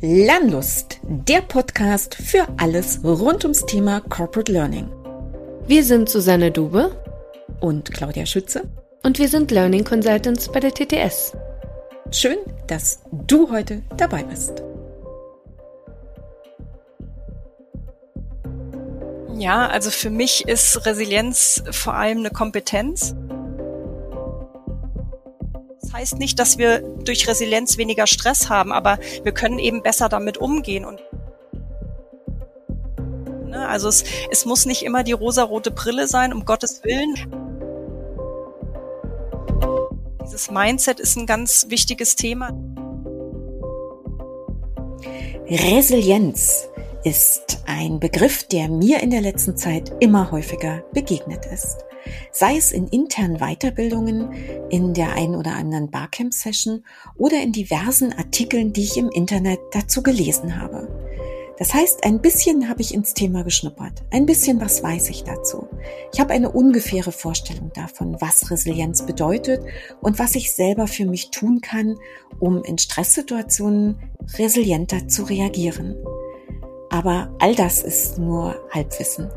Lernlust, der Podcast für alles rund ums Thema Corporate Learning. Wir sind Susanne Dube und Claudia Schütze und wir sind Learning Consultants bei der TTS. Schön, dass du heute dabei bist. Ja, also für mich ist Resilienz vor allem eine Kompetenz. Heißt nicht, dass wir durch Resilienz weniger Stress haben, aber wir können eben besser damit umgehen und ne, also es, es muss nicht immer die rosarote Brille sein, um Gottes Willen. Dieses Mindset ist ein ganz wichtiges Thema. Resilienz ist ein Begriff, der mir in der letzten Zeit immer häufiger begegnet ist sei es in internen Weiterbildungen, in der ein oder anderen Barcamp-Session oder in diversen Artikeln, die ich im Internet dazu gelesen habe. Das heißt, ein bisschen habe ich ins Thema geschnuppert. Ein bisschen was weiß ich dazu. Ich habe eine ungefähre Vorstellung davon, was Resilienz bedeutet und was ich selber für mich tun kann, um in Stresssituationen resilienter zu reagieren. Aber all das ist nur Halbwissen.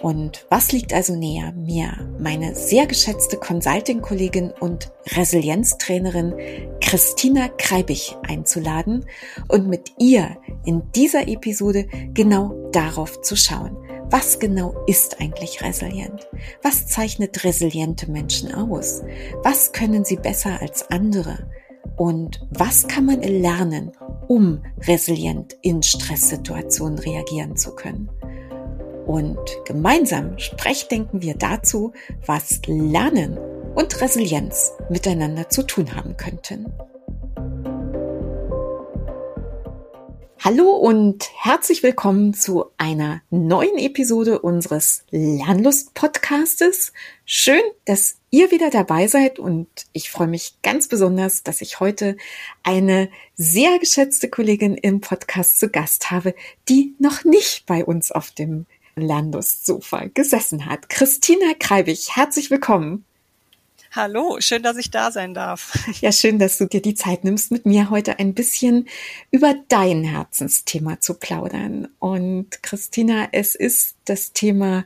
Und was liegt also näher, mir meine sehr geschätzte Consulting-Kollegin und Resilienztrainerin Christina Kreibich einzuladen und mit ihr in dieser Episode genau darauf zu schauen. Was genau ist eigentlich resilient? Was zeichnet resiliente Menschen aus? Was können sie besser als andere? Und was kann man lernen, um resilient in Stresssituationen reagieren zu können? Und gemeinsam sprechdenken wir dazu, was Lernen und Resilienz miteinander zu tun haben könnten. Hallo und herzlich willkommen zu einer neuen Episode unseres Lernlust-Podcastes. Schön, dass ihr wieder dabei seid und ich freue mich ganz besonders, dass ich heute eine sehr geschätzte Kollegin im Podcast zu Gast habe, die noch nicht bei uns auf dem Landussofa gesessen hat. Christina Kreibig, herzlich willkommen. Hallo, schön, dass ich da sein darf. Ja, schön, dass du dir die Zeit nimmst, mit mir heute ein bisschen über dein Herzensthema zu plaudern. Und Christina, es ist das Thema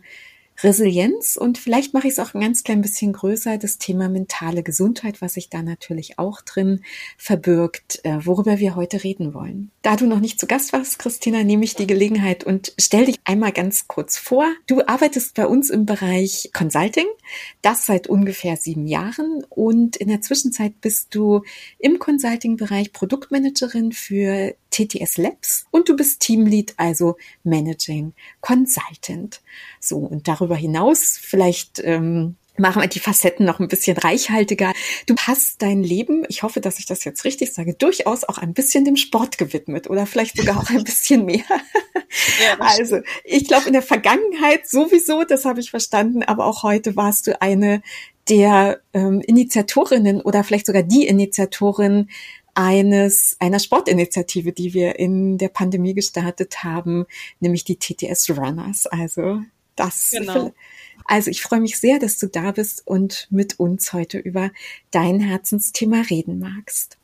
Resilienz und vielleicht mache ich es auch ein ganz klein bisschen größer, das Thema mentale Gesundheit, was sich da natürlich auch drin verbirgt, äh, worüber wir heute reden wollen. Da du noch nicht zu Gast warst, Christina, nehme ich die Gelegenheit und stell dich einmal ganz kurz vor. Du arbeitest bei uns im Bereich Consulting, das seit ungefähr sieben Jahren und in der Zwischenzeit bist du im Consulting-Bereich Produktmanagerin für TTS Labs und du bist Teamlead, also Managing Consultant. So, und darüber hinaus vielleicht ähm, machen wir die Facetten noch ein bisschen reichhaltiger. Du hast dein Leben, ich hoffe, dass ich das jetzt richtig sage, durchaus auch ein bisschen dem Sport gewidmet oder vielleicht sogar auch ein bisschen mehr. Ja, also, ich glaube, in der Vergangenheit sowieso, das habe ich verstanden, aber auch heute warst du eine der ähm, Initiatorinnen oder vielleicht sogar die Initiatorin eines, einer Sportinitiative, die wir in der Pandemie gestartet haben, nämlich die TTS Runners. Also das, genau. also ich freue mich sehr, dass du da bist und mit uns heute über dein Herzensthema reden magst.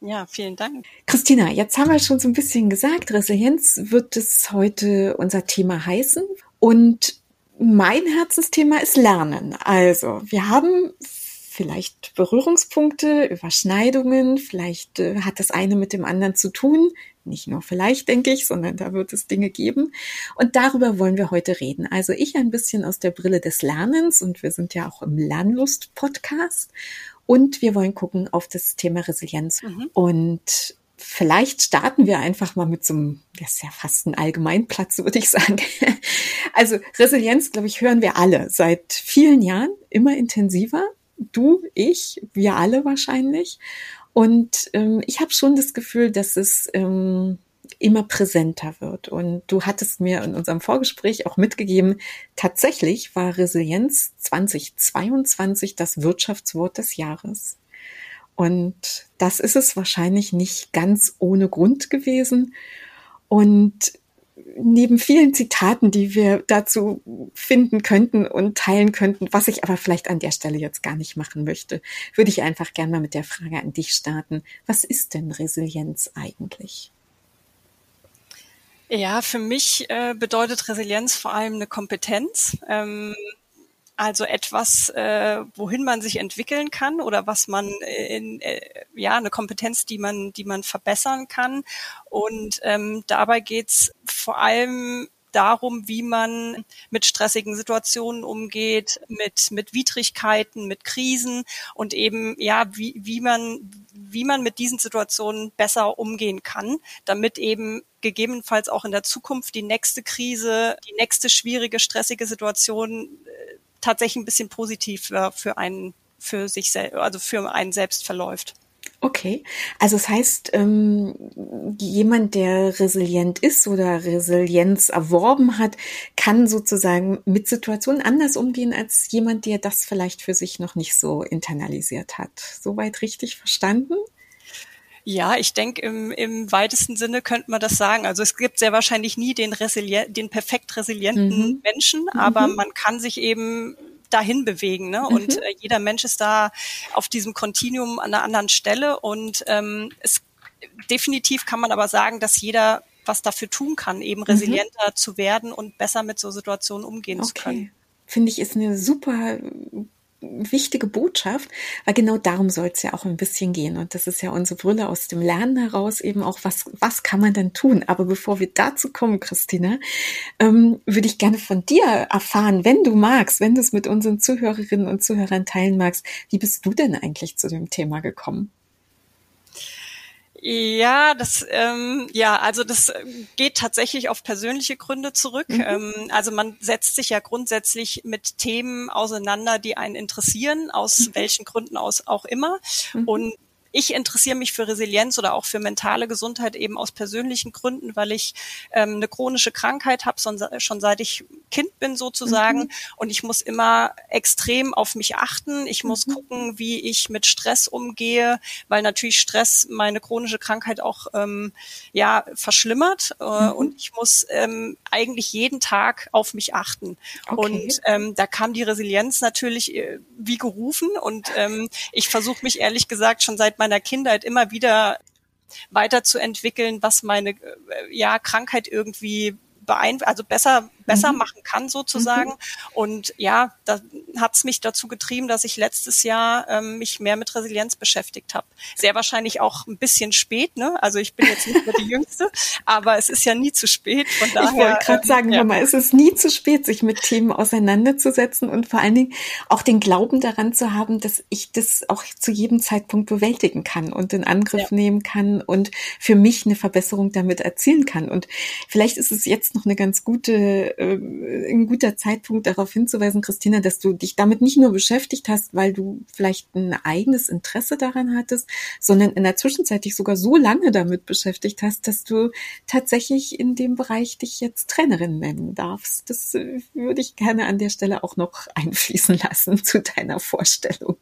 Ja, vielen Dank. Christina, jetzt haben wir schon so ein bisschen gesagt, Resilienz wird es heute unser Thema heißen. Und mein Herzensthema ist Lernen. Also, wir haben vielleicht Berührungspunkte, Überschneidungen, vielleicht äh, hat das eine mit dem anderen zu tun. Nicht nur vielleicht, denke ich, sondern da wird es Dinge geben. Und darüber wollen wir heute reden. Also ich ein bisschen aus der Brille des Lernens und wir sind ja auch im Lernlust-Podcast. Und wir wollen gucken auf das Thema Resilienz. Mhm. Und vielleicht starten wir einfach mal mit so einem, das ist ja fast ein Allgemeinplatz, würde ich sagen. Also Resilienz, glaube ich, hören wir alle seit vielen Jahren immer intensiver du, ich, wir alle wahrscheinlich. Und ähm, ich habe schon das Gefühl, dass es ähm, immer präsenter wird. Und du hattest mir in unserem Vorgespräch auch mitgegeben, tatsächlich war Resilienz 2022 das Wirtschaftswort des Jahres. Und das ist es wahrscheinlich nicht ganz ohne Grund gewesen. Und neben vielen Zitaten, die wir dazu finden könnten und teilen könnten, was ich aber vielleicht an der Stelle jetzt gar nicht machen möchte, würde ich einfach gerne mal mit der Frage an dich starten. Was ist denn Resilienz eigentlich? Ja, für mich äh, bedeutet Resilienz vor allem eine Kompetenz. Ähm, also etwas, äh, wohin man sich entwickeln kann oder was man in, äh, ja eine Kompetenz, die man, die man verbessern kann. Und ähm, dabei geht's vor allem darum, wie man mit stressigen Situationen umgeht, mit, mit Widrigkeiten, mit Krisen und eben, ja, wie, wie man, wie man mit diesen Situationen besser umgehen kann, damit eben gegebenenfalls auch in der Zukunft die nächste Krise, die nächste schwierige, stressige Situation äh, tatsächlich ein bisschen positiv für einen, für sich selbst, also für einen selbst verläuft. Okay, also es das heißt, ähm, jemand, der resilient ist oder Resilienz erworben hat, kann sozusagen mit Situationen anders umgehen als jemand, der das vielleicht für sich noch nicht so internalisiert hat. Soweit richtig verstanden? Ja, ich denke, im, im weitesten Sinne könnte man das sagen. Also es gibt sehr wahrscheinlich nie den, resilient, den perfekt resilienten mhm. Menschen, aber mhm. man kann sich eben dahin bewegen. Ne? Mhm. Und äh, jeder Mensch ist da auf diesem Kontinuum an einer anderen Stelle. Und ähm, es definitiv kann man aber sagen, dass jeder was dafür tun kann, eben mhm. resilienter mhm. zu werden und besser mit so Situationen umgehen okay. zu können. Finde ich, ist eine super wichtige Botschaft, weil genau darum soll es ja auch ein bisschen gehen. Und das ist ja unsere Brille aus dem Lernen heraus eben auch, was, was kann man denn tun? Aber bevor wir dazu kommen, Christina, ähm, würde ich gerne von dir erfahren, wenn du magst, wenn du es mit unseren Zuhörerinnen und Zuhörern teilen magst, wie bist du denn eigentlich zu dem Thema gekommen? Ja, das ähm, ja, also das geht tatsächlich auf persönliche Gründe zurück. Mhm. Ähm, also man setzt sich ja grundsätzlich mit Themen auseinander, die einen interessieren, aus mhm. welchen Gründen aus auch immer. Mhm. Und ich interessiere mich für Resilienz oder auch für mentale Gesundheit eben aus persönlichen Gründen, weil ich ähm, eine chronische Krankheit habe, schon seit ich Kind bin sozusagen. Mhm. Und ich muss immer extrem auf mich achten. Ich muss mhm. gucken, wie ich mit Stress umgehe, weil natürlich Stress meine chronische Krankheit auch ähm, ja verschlimmert. Äh, mhm. Und ich muss ähm, eigentlich jeden Tag auf mich achten. Okay. Und ähm, da kam die Resilienz natürlich äh, wie gerufen. Und ähm, ich versuche mich ehrlich gesagt schon seit meiner Kindheit immer wieder weiterzuentwickeln, was meine äh, ja Krankheit irgendwie beeinflusst, also besser besser mhm. machen kann sozusagen. Mhm. Und ja, da hat es mich dazu getrieben, dass ich letztes Jahr ähm, mich mehr mit Resilienz beschäftigt habe. Sehr wahrscheinlich auch ein bisschen spät, ne? Also ich bin jetzt nicht mehr die Jüngste, aber es ist ja nie zu spät. Von daher, ich wollte gerade ähm, sagen, ja. Mama, es ist nie zu spät, sich mit Themen auseinanderzusetzen und vor allen Dingen auch den Glauben daran zu haben, dass ich das auch zu jedem Zeitpunkt bewältigen kann und in Angriff ja. nehmen kann und für mich eine Verbesserung damit erzielen kann. Und vielleicht ist es jetzt noch eine ganz gute äh, ein guter Zeitpunkt darauf hinzuweisen, Christina, dass du dich damit nicht nur beschäftigt hast, weil du vielleicht ein eigenes Interesse daran hattest, sondern in der Zwischenzeit dich sogar so lange damit beschäftigt hast, dass du tatsächlich in dem Bereich dich jetzt Trainerin nennen darfst. Das äh, würde ich gerne an der Stelle auch noch einfließen lassen zu deiner Vorstellung.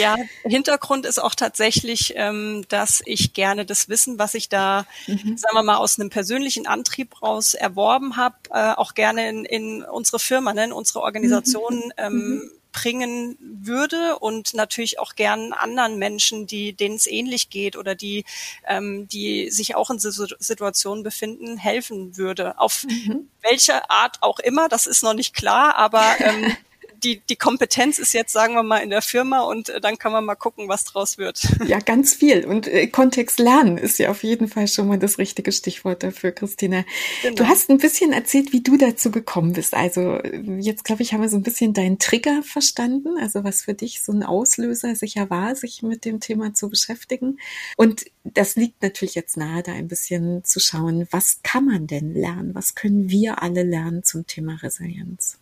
Ja, Hintergrund ist auch tatsächlich, ähm, dass ich gerne das Wissen, was ich da, mhm. sagen wir mal, aus einem persönlichen Antrieb raus erworben habe, äh, auch gerne in, in unsere Firma, ne, in unsere Organisation mhm. ähm, mhm. bringen würde und natürlich auch gern anderen Menschen, die denen es ähnlich geht oder die, ähm, die sich auch in Situationen befinden, helfen würde. Auf mhm. welche Art auch immer, das ist noch nicht klar, aber die, die Kompetenz ist jetzt, sagen wir mal, in der Firma und äh, dann kann man mal gucken, was draus wird. Ja, ganz viel. Und äh, Kontext lernen ist ja auf jeden Fall schon mal das richtige Stichwort dafür, Christina. Genau. Du hast ein bisschen erzählt, wie du dazu gekommen bist. Also jetzt, glaube ich, haben wir so ein bisschen deinen Trigger verstanden, also was für dich so ein Auslöser sicher war, sich mit dem Thema zu beschäftigen. Und das liegt natürlich jetzt nahe, da ein bisschen zu schauen, was kann man denn lernen? Was können wir alle lernen zum Thema Resilienz?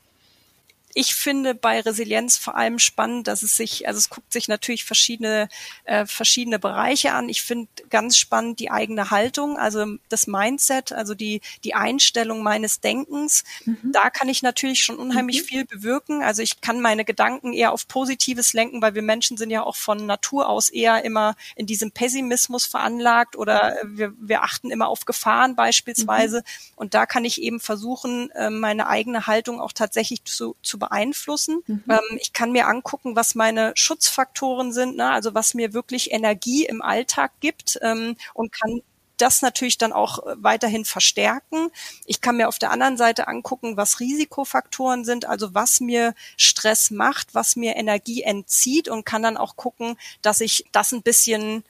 Ich finde bei Resilienz vor allem spannend, dass es sich, also es guckt sich natürlich verschiedene, äh, verschiedene Bereiche an. Ich finde ganz spannend die eigene Haltung, also das Mindset, also die, die Einstellung meines Denkens. Mhm. Da kann ich natürlich schon unheimlich mhm. viel bewirken. Also ich kann meine Gedanken eher auf Positives lenken, weil wir Menschen sind ja auch von Natur aus eher immer in diesem Pessimismus veranlagt oder wir, wir achten immer auf Gefahren beispielsweise. Mhm. Und da kann ich eben versuchen, äh, meine eigene Haltung auch tatsächlich zu, zu beeinflussen. Mhm. Ähm, ich kann mir angucken, was meine Schutzfaktoren sind, ne? also was mir wirklich Energie im Alltag gibt ähm, und kann das natürlich dann auch weiterhin verstärken. Ich kann mir auf der anderen Seite angucken, was Risikofaktoren sind, also was mir Stress macht, was mir Energie entzieht und kann dann auch gucken, dass ich das ein bisschen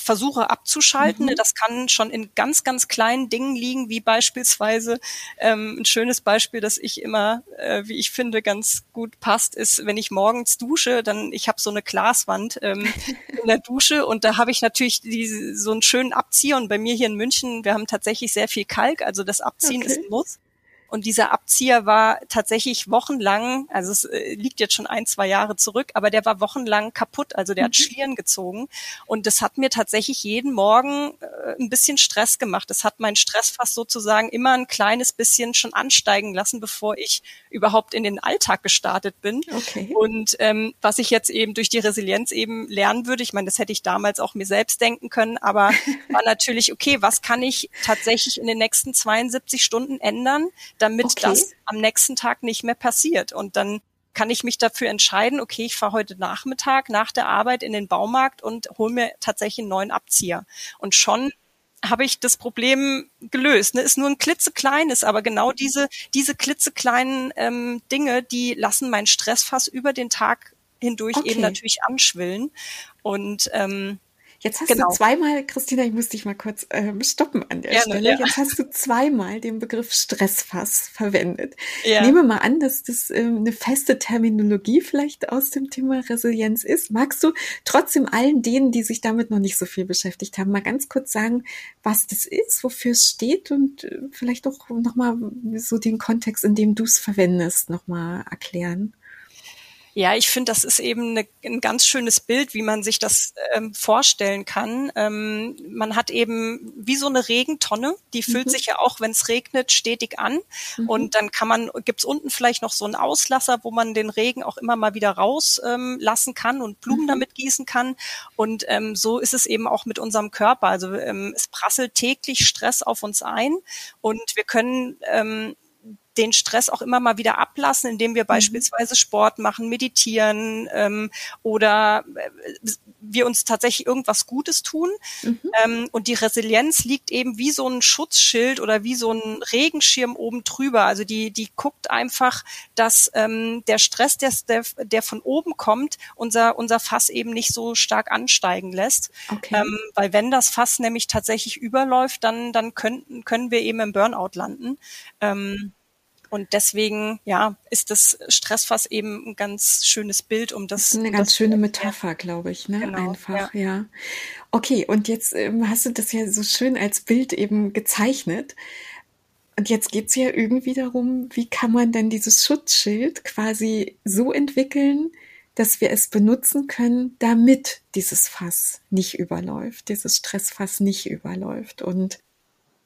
versuche abzuschalten. Mhm. Das kann schon in ganz, ganz kleinen Dingen liegen, wie beispielsweise ähm, ein schönes Beispiel, das ich immer, äh, wie ich finde, ganz gut passt, ist, wenn ich morgens dusche, dann ich habe so eine Glaswand ähm, in der Dusche und da habe ich natürlich die, so einen schönen Abzieher und bei mir hier in München, wir haben tatsächlich sehr viel Kalk, also das Abziehen okay. ist ein Muss. Und dieser Abzieher war tatsächlich wochenlang, also es äh, liegt jetzt schon ein, zwei Jahre zurück, aber der war wochenlang kaputt. Also der mhm. hat Schlieren gezogen. Und das hat mir tatsächlich jeden Morgen äh, ein bisschen Stress gemacht. Das hat meinen Stress fast sozusagen immer ein kleines bisschen schon ansteigen lassen, bevor ich überhaupt in den Alltag gestartet bin. Okay. Und ähm, was ich jetzt eben durch die Resilienz eben lernen würde, ich meine, das hätte ich damals auch mir selbst denken können, aber war natürlich, okay, was kann ich tatsächlich in den nächsten 72 Stunden ändern, damit okay. das am nächsten Tag nicht mehr passiert. Und dann kann ich mich dafür entscheiden, okay, ich fahre heute Nachmittag nach der Arbeit in den Baumarkt und hole mir tatsächlich einen neuen Abzieher. Und schon habe ich das Problem gelöst. Ne? Ist nur ein klitzekleines, aber genau diese, diese klitzekleinen ähm, Dinge, die lassen meinen Stressfass über den Tag hindurch okay. eben natürlich anschwillen. Und ähm, Jetzt hast genau. du zweimal, Christina, ich muss dich mal kurz äh, stoppen an der Gerne, Stelle. Ja. Jetzt hast du zweimal den Begriff Stressfass verwendet. Ja. Nehme mal an, dass das ähm, eine feste Terminologie vielleicht aus dem Thema Resilienz ist. Magst du trotzdem allen denen, die sich damit noch nicht so viel beschäftigt haben, mal ganz kurz sagen, was das ist, wofür es steht und äh, vielleicht auch nochmal so den Kontext, in dem du es verwendest, nochmal erklären? Ja, ich finde, das ist eben eine, ein ganz schönes Bild, wie man sich das ähm, vorstellen kann. Ähm, man hat eben wie so eine Regentonne, die füllt mhm. sich ja auch, wenn es regnet, stetig an. Mhm. Und dann kann man, gibt's unten vielleicht noch so einen Auslasser, wo man den Regen auch immer mal wieder rauslassen ähm, kann und Blumen mhm. damit gießen kann. Und ähm, so ist es eben auch mit unserem Körper. Also ähm, es prasselt täglich Stress auf uns ein und wir können ähm, den Stress auch immer mal wieder ablassen, indem wir mhm. beispielsweise Sport machen, meditieren ähm, oder äh, wir uns tatsächlich irgendwas Gutes tun. Mhm. Ähm, und die Resilienz liegt eben wie so ein Schutzschild oder wie so ein Regenschirm oben drüber. Also die, die guckt einfach, dass ähm, der Stress, der, der, von oben kommt, unser, unser Fass eben nicht so stark ansteigen lässt. Okay. Ähm, weil wenn das Fass nämlich tatsächlich überläuft, dann, dann können, können wir eben im Burnout landen. Ähm, und deswegen, ja, ist das Stressfass eben ein ganz schönes Bild, um das. das eine ganz schöne Metapher, glaube ich, ne? Genau, Einfach, ja. ja. Okay, und jetzt ähm, hast du das ja so schön als Bild eben gezeichnet. Und jetzt geht's ja irgendwie darum, wie kann man denn dieses Schutzschild quasi so entwickeln, dass wir es benutzen können, damit dieses Fass nicht überläuft, dieses Stressfass nicht überläuft. Und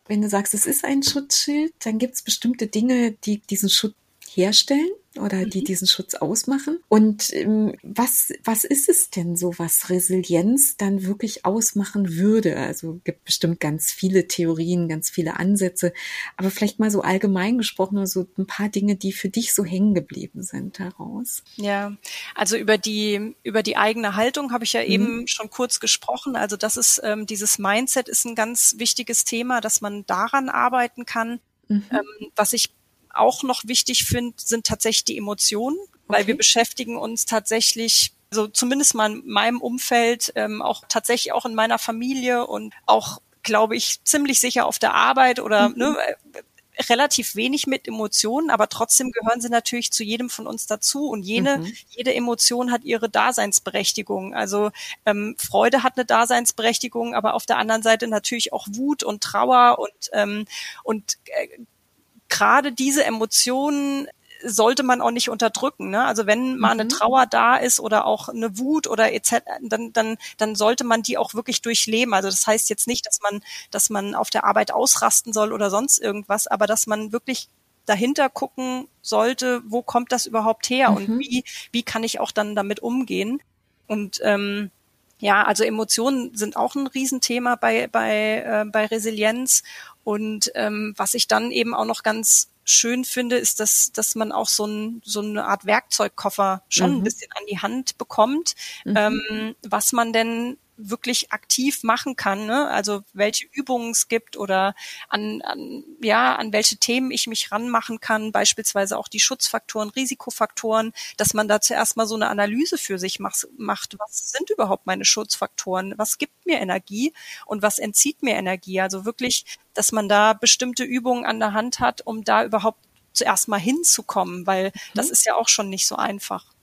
wenn du sagst, es ist ein Schutzschild, dann gibt es bestimmte Dinge, die diesen Schutz herstellen oder die mhm. diesen Schutz ausmachen. Und ähm, was, was ist es denn so, was Resilienz dann wirklich ausmachen würde? Also gibt bestimmt ganz viele Theorien, ganz viele Ansätze, aber vielleicht mal so allgemein gesprochen, so ein paar Dinge, die für dich so hängen geblieben sind daraus. Ja, also über die, über die eigene Haltung habe ich ja mhm. eben schon kurz gesprochen. Also das ist, ähm, dieses Mindset ist ein ganz wichtiges Thema, dass man daran arbeiten kann. Mhm. Ähm, was ich auch noch wichtig finde, sind tatsächlich die Emotionen, weil okay. wir beschäftigen uns tatsächlich also zumindest mal in meinem Umfeld, ähm, auch tatsächlich auch in meiner Familie und auch, glaube ich, ziemlich sicher auf der Arbeit oder mhm. ne, äh, relativ wenig mit Emotionen, aber trotzdem gehören sie natürlich zu jedem von uns dazu und jene, mhm. jede Emotion hat ihre Daseinsberechtigung. Also ähm, Freude hat eine Daseinsberechtigung, aber auf der anderen Seite natürlich auch Wut und Trauer und ähm, und äh, gerade diese Emotionen sollte man auch nicht unterdrücken. Ne? Also wenn mal eine mhm. Trauer da ist oder auch eine Wut oder etc., dann, dann, dann sollte man die auch wirklich durchleben. Also das heißt jetzt nicht, dass man, dass man auf der Arbeit ausrasten soll oder sonst irgendwas, aber dass man wirklich dahinter gucken sollte, wo kommt das überhaupt her mhm. und wie, wie kann ich auch dann damit umgehen. Und ähm, ja, also Emotionen sind auch ein Riesenthema bei, bei, äh, bei Resilienz. Und ähm, was ich dann eben auch noch ganz schön finde, ist, dass, dass man auch so, ein, so eine Art Werkzeugkoffer schon mhm. ein bisschen an die Hand bekommt, mhm. ähm, was man denn wirklich aktiv machen kann, ne? also welche Übungen es gibt oder an, an, ja, an welche Themen ich mich ranmachen kann, beispielsweise auch die Schutzfaktoren, Risikofaktoren, dass man da zuerst mal so eine Analyse für sich macht, macht, was sind überhaupt meine Schutzfaktoren, was gibt mir Energie und was entzieht mir Energie, also wirklich, dass man da bestimmte Übungen an der Hand hat, um da überhaupt zuerst mal hinzukommen, weil mhm. das ist ja auch schon nicht so einfach.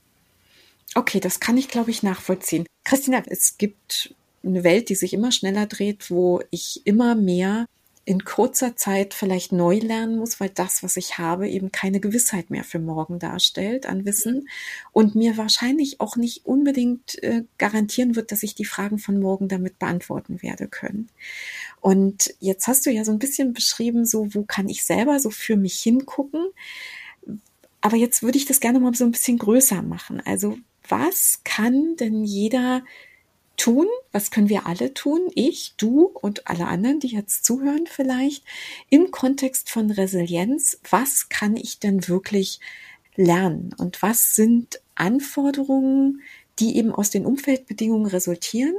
Okay, das kann ich, glaube ich, nachvollziehen. Christina, es gibt eine Welt, die sich immer schneller dreht, wo ich immer mehr in kurzer Zeit vielleicht neu lernen muss, weil das, was ich habe, eben keine Gewissheit mehr für morgen darstellt an Wissen und mir wahrscheinlich auch nicht unbedingt äh, garantieren wird, dass ich die Fragen von morgen damit beantworten werde können. Und jetzt hast du ja so ein bisschen beschrieben, so wo kann ich selber so für mich hingucken. Aber jetzt würde ich das gerne mal so ein bisschen größer machen. Also was kann denn jeder tun? Was können wir alle tun? Ich, du und alle anderen, die jetzt zuhören vielleicht, im Kontext von Resilienz. Was kann ich denn wirklich lernen? Und was sind Anforderungen, die eben aus den Umfeldbedingungen resultieren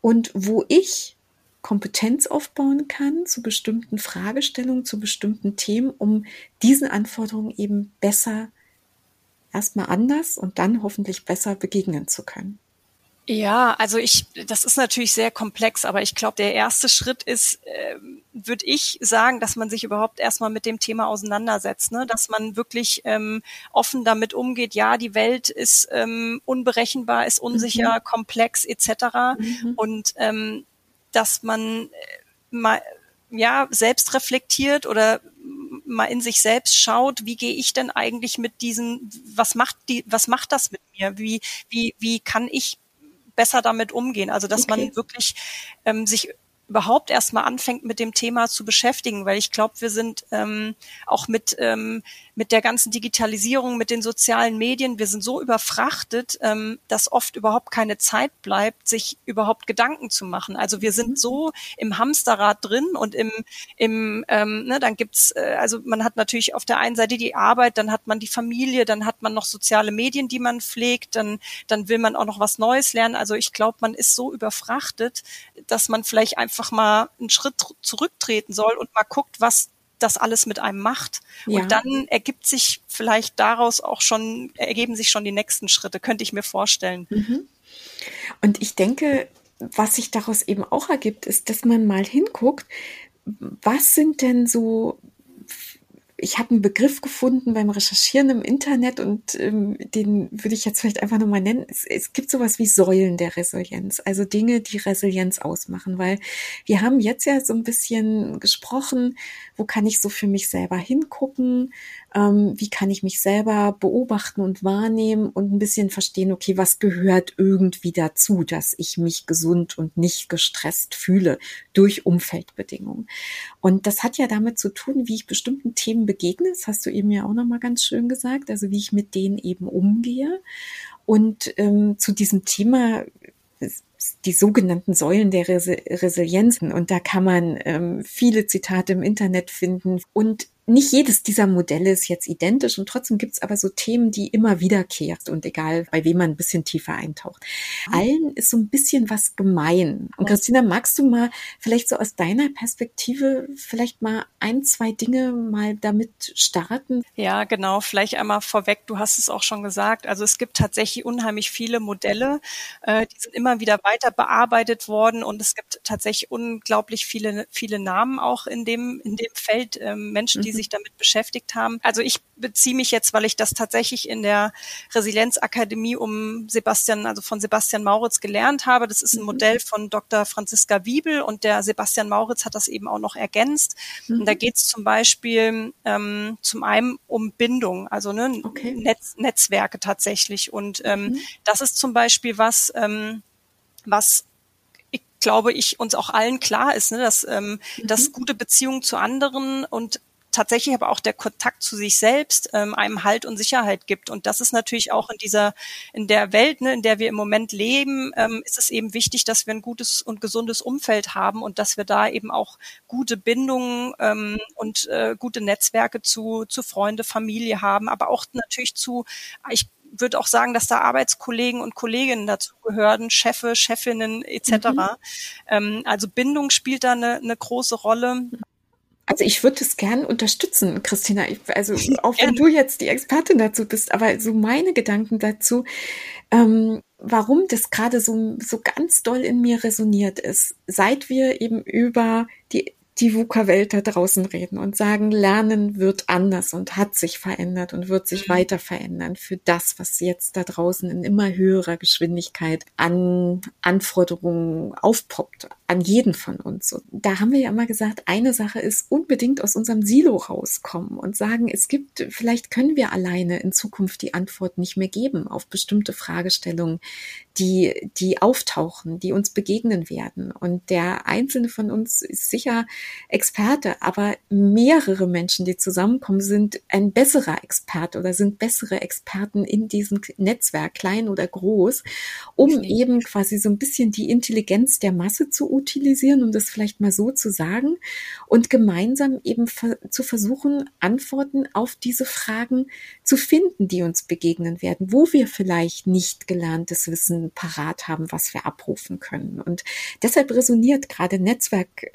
und wo ich Kompetenz aufbauen kann zu bestimmten Fragestellungen, zu bestimmten Themen, um diesen Anforderungen eben besser erstmal anders und dann hoffentlich besser begegnen zu können? Ja, also ich, das ist natürlich sehr komplex, aber ich glaube, der erste Schritt ist, äh, würde ich sagen, dass man sich überhaupt erstmal mit dem Thema auseinandersetzt, ne? dass man wirklich ähm, offen damit umgeht, ja, die Welt ist ähm, unberechenbar, ist unsicher, mhm. komplex etc. Mhm. Und ähm, dass man äh, mal ja selbst reflektiert oder mal in sich selbst schaut, wie gehe ich denn eigentlich mit diesen, was macht die, was macht das mit mir? Wie, wie, wie kann ich besser damit umgehen? Also dass okay. man wirklich ähm, sich überhaupt erstmal anfängt, mit dem Thema zu beschäftigen, weil ich glaube, wir sind ähm, auch mit, ähm, mit der ganzen Digitalisierung, mit den sozialen Medien, wir sind so überfrachtet, ähm, dass oft überhaupt keine Zeit bleibt, sich überhaupt Gedanken zu machen. Also wir sind mhm. so im Hamsterrad drin und im, im ähm, ne, dann gibt's, äh, also man hat natürlich auf der einen Seite die Arbeit, dann hat man die Familie, dann hat man noch soziale Medien, die man pflegt, dann, dann will man auch noch was Neues lernen. Also ich glaube, man ist so überfrachtet, dass man vielleicht einfach einfach mal einen Schritt zurücktreten soll und mal guckt, was das alles mit einem macht. Ja. Und dann ergibt sich vielleicht daraus auch schon, ergeben sich schon die nächsten Schritte, könnte ich mir vorstellen. Mhm. Und ich denke, was sich daraus eben auch ergibt, ist, dass man mal hinguckt, was sind denn so ich habe einen Begriff gefunden beim Recherchieren im Internet und ähm, den würde ich jetzt vielleicht einfach nochmal nennen. Es, es gibt sowas wie Säulen der Resilienz, also Dinge, die Resilienz ausmachen, weil wir haben jetzt ja so ein bisschen gesprochen, wo kann ich so für mich selber hingucken, ähm, wie kann ich mich selber beobachten und wahrnehmen und ein bisschen verstehen, okay, was gehört irgendwie dazu, dass ich mich gesund und nicht gestresst fühle durch Umfeldbedingungen. Und das hat ja damit zu tun, wie ich bestimmten Themen begegne. Das hast du eben ja auch nochmal ganz schön gesagt, also wie ich mit denen eben umgehe. Und ähm, zu diesem Thema die sogenannten Säulen der Resilienzen. Und da kann man ähm, viele Zitate im Internet finden. Und nicht jedes dieser Modelle ist jetzt identisch und trotzdem gibt es aber so Themen, die immer wiederkehrt und egal, bei wem man ein bisschen tiefer eintaucht. Allen ist so ein bisschen was gemein. Und Christina, magst du mal vielleicht so aus deiner Perspektive vielleicht mal ein, zwei Dinge mal damit starten? Ja, genau. Vielleicht einmal vorweg, du hast es auch schon gesagt. Also es gibt tatsächlich unheimlich viele Modelle, äh, die sind immer wieder weiter bearbeitet worden und es gibt tatsächlich unglaublich viele, viele Namen auch in dem, in dem Feld, äh, Menschen, die die sich damit beschäftigt haben. Also ich beziehe mich jetzt, weil ich das tatsächlich in der Resilienzakademie um Sebastian, also von Sebastian Mauritz gelernt habe. Das ist ein mhm. Modell von Dr. Franziska Wiebel und der Sebastian Mauritz hat das eben auch noch ergänzt. Mhm. Und da geht es zum Beispiel ähm, zum einen um Bindung, also ne, okay. Netz, Netzwerke tatsächlich. Und ähm, mhm. das ist zum Beispiel was, ähm, was ich glaube ich uns auch allen klar ist, ne, dass, ähm, mhm. dass gute Beziehungen zu anderen und tatsächlich aber auch der Kontakt zu sich selbst ähm, einem Halt und Sicherheit gibt. Und das ist natürlich auch in dieser, in der Welt, ne, in der wir im Moment leben, ähm, ist es eben wichtig, dass wir ein gutes und gesundes Umfeld haben und dass wir da eben auch gute Bindungen ähm, und äh, gute Netzwerke zu, zu Freunde, Familie haben, aber auch natürlich zu, ich würde auch sagen, dass da Arbeitskollegen und Kolleginnen dazu gehören, Chefe, Chefinnen etc. Mhm. Ähm, also Bindung spielt da eine, eine große Rolle. Also ich würde es gern unterstützen, Christina. Ich, also auch wenn du jetzt die Expertin dazu bist, aber so meine Gedanken dazu, ähm, warum das gerade so, so ganz doll in mir resoniert ist, seit wir eben über die die VUCA-Welt da draußen reden und sagen, Lernen wird anders und hat sich verändert und wird sich mhm. weiter verändern für das, was jetzt da draußen in immer höherer Geschwindigkeit an Anforderungen aufpoppt, an jeden von uns. Und da haben wir ja immer gesagt, eine Sache ist unbedingt aus unserem Silo rauskommen und sagen, es gibt, vielleicht können wir alleine in Zukunft die Antwort nicht mehr geben auf bestimmte Fragestellungen, die, die auftauchen, die uns begegnen werden. Und der einzelne von uns ist sicher Experte, aber mehrere Menschen, die zusammenkommen, sind ein besserer Experte oder sind bessere Experten in diesem Netzwerk, klein oder groß, um okay. eben quasi so ein bisschen die Intelligenz der Masse zu utilisieren, um das vielleicht mal so zu sagen, und gemeinsam eben zu versuchen, Antworten auf diese Fragen zu finden, die uns begegnen werden, wo wir vielleicht nicht gelerntes Wissen parat haben, was wir abrufen können. Und deshalb resoniert gerade Netzwerk,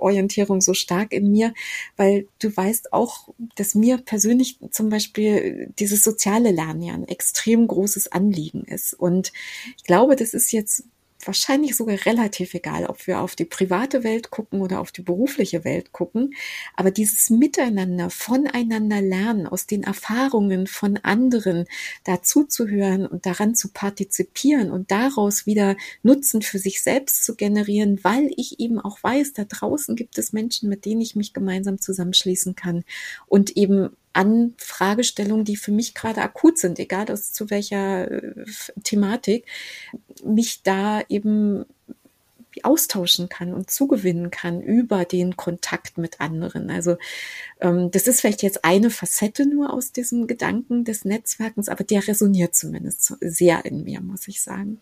Netzwerkorientierung so stark in mir, weil du weißt auch, dass mir persönlich zum Beispiel dieses soziale Lernen ja ein extrem großes Anliegen ist. Und ich glaube, das ist jetzt wahrscheinlich sogar relativ egal, ob wir auf die private Welt gucken oder auf die berufliche Welt gucken. Aber dieses Miteinander, voneinander lernen, aus den Erfahrungen von anderen dazuzuhören und daran zu partizipieren und daraus wieder Nutzen für sich selbst zu generieren, weil ich eben auch weiß, da draußen gibt es Menschen, mit denen ich mich gemeinsam zusammenschließen kann und eben an Fragestellungen, die für mich gerade akut sind, egal aus zu welcher äh, Thematik, mich da eben austauschen kann und zugewinnen kann über den Kontakt mit anderen. Also ähm, das ist vielleicht jetzt eine Facette nur aus diesem Gedanken des Netzwerkens, aber der resoniert zumindest sehr in mir, muss ich sagen.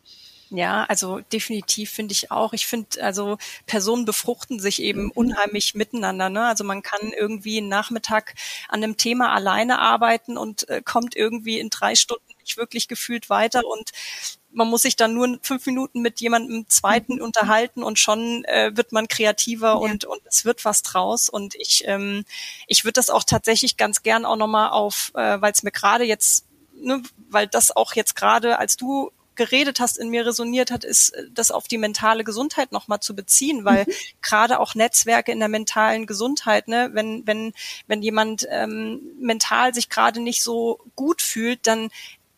Ja, also definitiv finde ich auch. Ich finde, also Personen befruchten sich eben mhm. unheimlich miteinander. Ne? Also man kann irgendwie einen Nachmittag an einem Thema alleine arbeiten und äh, kommt irgendwie in drei Stunden nicht wirklich gefühlt weiter und man muss sich dann nur fünf Minuten mit jemandem zweiten mhm. unterhalten und schon äh, wird man kreativer ja. und, und es wird was draus. Und ich, ähm, ich würde das auch tatsächlich ganz gern auch nochmal auf, äh, weil es mir gerade jetzt, ne, weil das auch jetzt gerade, als du geredet hast, in mir resoniert hat, ist äh, das auf die mentale Gesundheit nochmal zu beziehen, weil mhm. gerade auch Netzwerke in der mentalen Gesundheit, ne, wenn, wenn, wenn jemand ähm, mental sich gerade nicht so gut fühlt, dann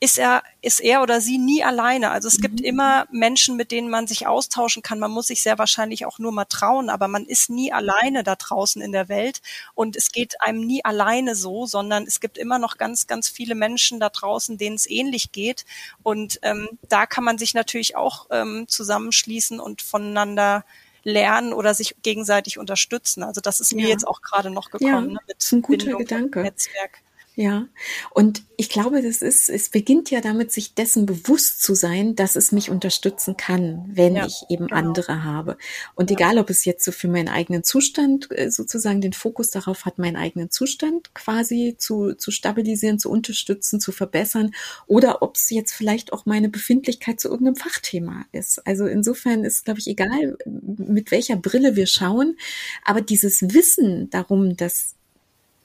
ist er, ist er oder sie nie alleine. Also es mhm. gibt immer Menschen, mit denen man sich austauschen kann. Man muss sich sehr wahrscheinlich auch nur mal trauen, aber man ist nie alleine da draußen in der Welt und es geht einem nie alleine so, sondern es gibt immer noch ganz, ganz viele Menschen da draußen, denen es ähnlich geht. Und ähm, da kann man sich natürlich auch ähm, zusammenschließen und voneinander lernen oder sich gegenseitig unterstützen. Also das ist mir ja. jetzt auch gerade noch gekommen ja, ne, mit ein guter Bindung Gedanke. Netzwerk. Ja, und ich glaube, das ist, es beginnt ja damit, sich dessen bewusst zu sein, dass es mich unterstützen kann, wenn ja, ich eben genau. andere habe. Und ja. egal, ob es jetzt so für meinen eigenen Zustand äh, sozusagen den Fokus darauf hat, meinen eigenen Zustand quasi zu, zu stabilisieren, zu unterstützen, zu verbessern, oder ob es jetzt vielleicht auch meine Befindlichkeit zu irgendeinem Fachthema ist. Also insofern ist, glaube ich, egal, mit welcher Brille wir schauen, aber dieses Wissen darum, dass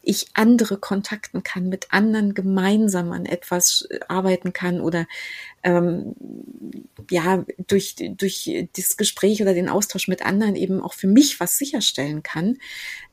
ich andere kontakten kann, mit anderen gemeinsam an etwas arbeiten kann oder ähm, ja durch durch das Gespräch oder den Austausch mit anderen eben auch für mich was sicherstellen kann.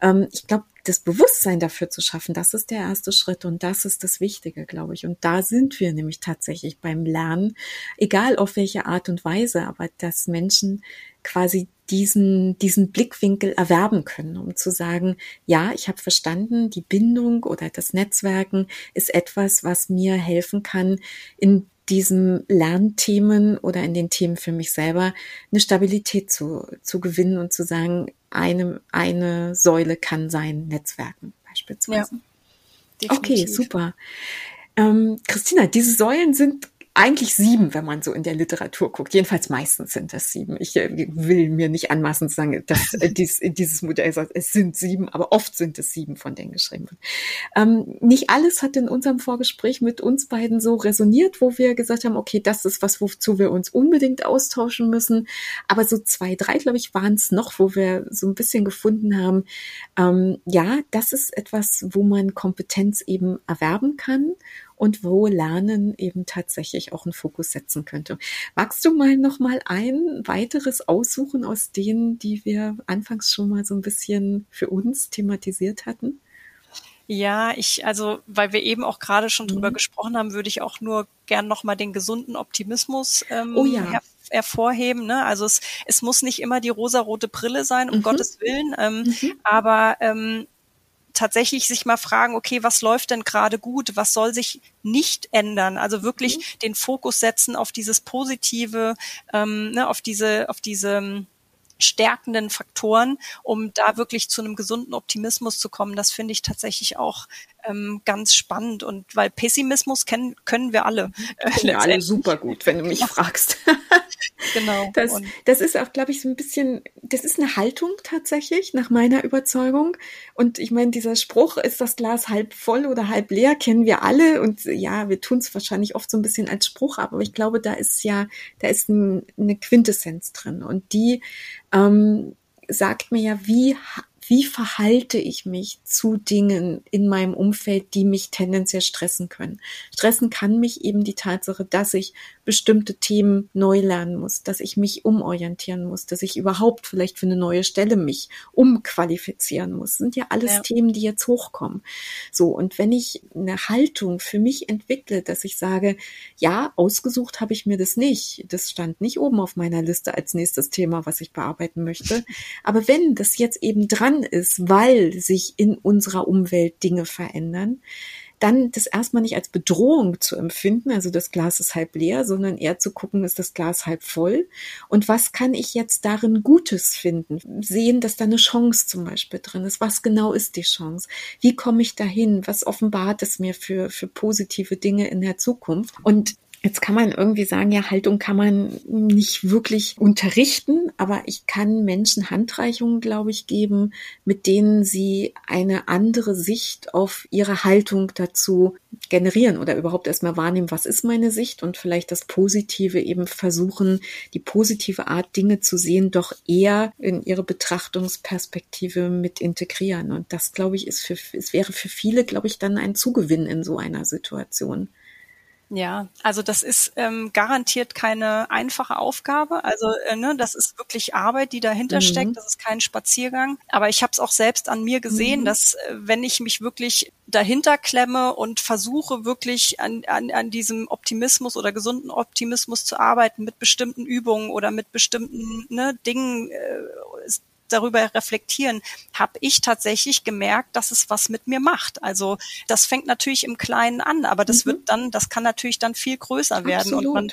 Ähm, ich glaube, das Bewusstsein dafür zu schaffen, das ist der erste Schritt und das ist das Wichtige, glaube ich. Und da sind wir nämlich tatsächlich beim Lernen, egal auf welche Art und Weise, aber dass Menschen quasi diesen, diesen Blickwinkel erwerben können, um zu sagen, ja, ich habe verstanden, die Bindung oder das Netzwerken ist etwas, was mir helfen kann, in diesen Lernthemen oder in den Themen für mich selber eine Stabilität zu, zu gewinnen und zu sagen, eine, eine Säule kann sein Netzwerken beispielsweise. Ja, okay, super. Ähm, Christina, diese Säulen sind eigentlich sieben, wenn man so in der Literatur guckt. Jedenfalls meistens sind das sieben. Ich äh, will mir nicht anmaßen zu sagen, dass äh, dies, dieses Modell sagt, es sind sieben, aber oft sind es sieben, von denen geschrieben wird. Ähm, nicht alles hat in unserem Vorgespräch mit uns beiden so resoniert, wo wir gesagt haben, okay, das ist was, wozu wir uns unbedingt austauschen müssen. Aber so zwei, drei, glaube ich, waren es noch, wo wir so ein bisschen gefunden haben, ähm, ja, das ist etwas, wo man Kompetenz eben erwerben kann und wo Lernen eben tatsächlich auch einen Fokus setzen könnte. Magst du mal noch mal ein weiteres aussuchen aus denen, die wir anfangs schon mal so ein bisschen für uns thematisiert hatten? Ja, ich, also, weil wir eben auch gerade schon drüber mhm. gesprochen haben, würde ich auch nur gern nochmal den gesunden Optimismus ähm, oh ja. her hervorheben. Ne? Also es, es muss nicht immer die rosarote Brille sein, um mhm. Gottes Willen. Ähm, mhm. Aber ähm, tatsächlich sich mal fragen, okay, was läuft denn gerade gut, was soll sich nicht ändern? Also wirklich mhm. den Fokus setzen auf dieses Positive, ähm, ne, auf diese, auf diese ähm, stärkenden Faktoren, um da wirklich zu einem gesunden Optimismus zu kommen. Das finde ich tatsächlich auch ähm, ganz spannend und weil Pessimismus kennen können wir alle. Äh, ja, alle super gut, wenn du mich fragst. genau. Das, das ist auch, glaube ich, so ein bisschen, das ist eine Haltung tatsächlich, nach meiner Überzeugung. Und ich meine, dieser Spruch, ist das Glas halb voll oder halb leer, kennen wir alle. Und ja, wir tun es wahrscheinlich oft so ein bisschen als Spruch ab, aber ich glaube, da ist ja, da ist ein, eine Quintessenz drin. Und die ähm, sagt mir ja, wie wie verhalte ich mich zu Dingen in meinem Umfeld, die mich tendenziell stressen können. Stressen kann mich eben die Tatsache, dass ich bestimmte Themen neu lernen muss, dass ich mich umorientieren muss, dass ich überhaupt vielleicht für eine neue Stelle mich umqualifizieren muss. Das sind ja alles ja. Themen, die jetzt hochkommen. So, und wenn ich eine Haltung für mich entwickle, dass ich sage, ja, ausgesucht habe ich mir das nicht. Das stand nicht oben auf meiner Liste als nächstes Thema, was ich bearbeiten möchte. Aber wenn das jetzt eben dran ist, weil sich in unserer Umwelt Dinge verändern, dann das erstmal nicht als Bedrohung zu empfinden, also das Glas ist halb leer, sondern eher zu gucken, ist das Glas halb voll und was kann ich jetzt darin Gutes finden? Sehen, dass da eine Chance zum Beispiel drin ist. Was genau ist die Chance? Wie komme ich dahin? Was offenbart es mir für, für positive Dinge in der Zukunft? Und Jetzt kann man irgendwie sagen, ja, Haltung kann man nicht wirklich unterrichten, aber ich kann Menschen Handreichungen, glaube ich, geben, mit denen sie eine andere Sicht auf ihre Haltung dazu generieren oder überhaupt erstmal wahrnehmen, was ist meine Sicht und vielleicht das Positive eben versuchen, die positive Art Dinge zu sehen, doch eher in ihre Betrachtungsperspektive mit integrieren. Und das, glaube ich, ist für, es wäre für viele, glaube ich, dann ein Zugewinn in so einer Situation. Ja, also das ist ähm, garantiert keine einfache Aufgabe. Also äh, ne, das ist wirklich Arbeit, die dahinter mhm. steckt. Das ist kein Spaziergang. Aber ich habe es auch selbst an mir gesehen, mhm. dass äh, wenn ich mich wirklich dahinter klemme und versuche wirklich an, an, an diesem Optimismus oder gesunden Optimismus zu arbeiten mit bestimmten Übungen oder mit bestimmten ne, Dingen, äh, darüber reflektieren, habe ich tatsächlich gemerkt, dass es was mit mir macht. Also das fängt natürlich im Kleinen an, aber das mhm. wird dann, das kann natürlich dann viel größer werden. Absolut. Und man,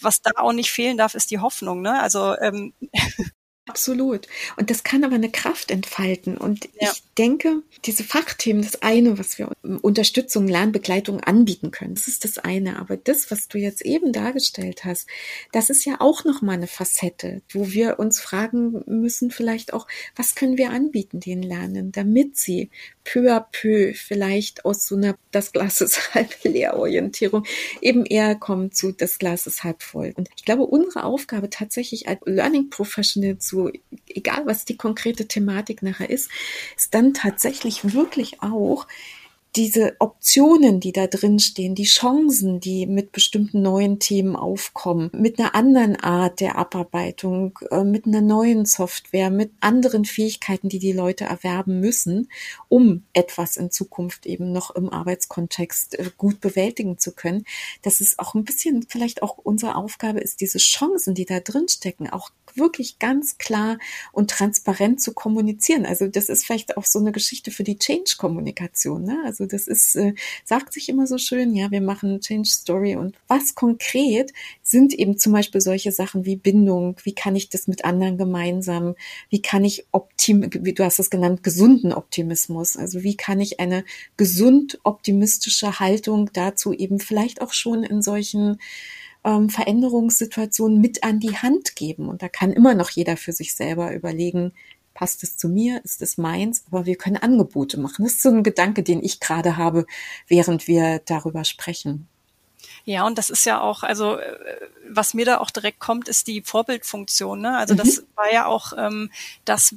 was da auch nicht fehlen darf, ist die Hoffnung. Ne? Also ähm, Absolut. Und das kann aber eine Kraft entfalten. Und ja. ich denke, diese Fachthemen, das eine, was wir Unterstützung, Lernbegleitung anbieten können, das ist das eine. Aber das, was du jetzt eben dargestellt hast, das ist ja auch nochmal eine Facette, wo wir uns fragen müssen, vielleicht auch, was können wir anbieten den Lernen, damit sie peu à peu vielleicht aus so einer das Glas ist halb leer Orientierung eben eher kommen zu das Glas ist halb voll. Und ich glaube, unsere Aufgabe tatsächlich als Learning Professional zu, egal was die konkrete Thematik nachher ist, ist dann tatsächlich wirklich auch diese Optionen, die da drin stehen, die Chancen, die mit bestimmten neuen Themen aufkommen, mit einer anderen Art der Abarbeitung, äh, mit einer neuen Software, mit anderen Fähigkeiten, die die Leute erwerben müssen, um etwas in Zukunft eben noch im Arbeitskontext äh, gut bewältigen zu können. Das ist auch ein bisschen vielleicht auch unsere Aufgabe ist, diese Chancen, die da drin stecken, auch wirklich ganz klar und transparent zu kommunizieren. Also das ist vielleicht auch so eine Geschichte für die Change-Kommunikation. Ne? Also Also das ist, äh, sagt sich immer so schön, ja, wir machen Change Story und was konkret sind eben zum Beispiel solche Sachen wie Bindung, wie kann ich das mit anderen gemeinsam, wie kann ich optim, wie du hast es genannt, gesunden Optimismus, also wie kann ich eine gesund optimistische Haltung dazu eben vielleicht auch schon in solchen ähm, Veränderungssituationen mit an die Hand geben. Und da kann immer noch jeder für sich selber überlegen, passt es zu mir, ist es meins, aber wir können Angebote machen. Das ist so ein Gedanke, den ich gerade habe, während wir darüber sprechen. Ja, und das ist ja auch, also äh, was mir da auch direkt kommt, ist die Vorbildfunktion. Ne? Also mhm. das war ja auch ähm, das,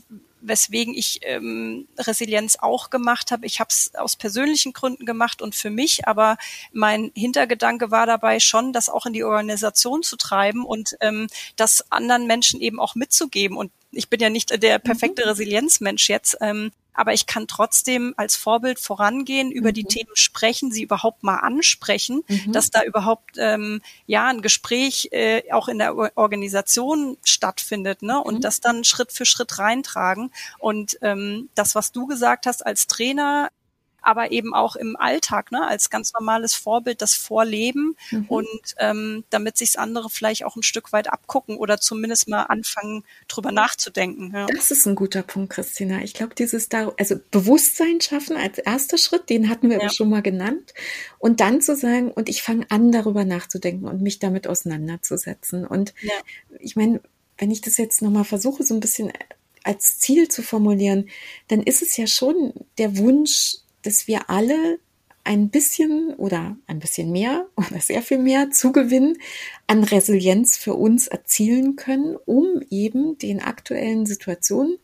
weswegen ich ähm, Resilienz auch gemacht habe. Ich habe es aus persönlichen Gründen gemacht und für mich, aber mein Hintergedanke war dabei schon, das auch in die Organisation zu treiben und ähm, das anderen Menschen eben auch mitzugeben. Und ich bin ja nicht der perfekte mhm. Resilienzmensch jetzt, ähm, aber ich kann trotzdem als Vorbild vorangehen, über mhm. die Themen sprechen, sie überhaupt mal ansprechen, mhm. dass da überhaupt ähm, ja ein Gespräch äh, auch in der Organisation stattfindet, ne? Und mhm. das dann Schritt für Schritt reintragen. Und ähm, das, was du gesagt hast als Trainer, aber eben auch im Alltag, ne, als ganz normales Vorbild das Vorleben mhm. und ähm, damit sich andere vielleicht auch ein Stück weit abgucken oder zumindest mal anfangen, drüber nachzudenken. Ja. Das ist ein guter Punkt, Christina. Ich glaube, dieses da, also Bewusstsein schaffen als erster Schritt, den hatten wir ja. schon mal genannt. Und dann zu sagen, und ich fange an, darüber nachzudenken und mich damit auseinanderzusetzen. Und ja. ich meine, wenn ich das jetzt nochmal versuche, so ein bisschen als Ziel zu formulieren, dann ist es ja schon der Wunsch, dass wir alle ein bisschen oder ein bisschen mehr oder sehr viel mehr Zugewinn an Resilienz für uns erzielen können, um eben den aktuellen Situationen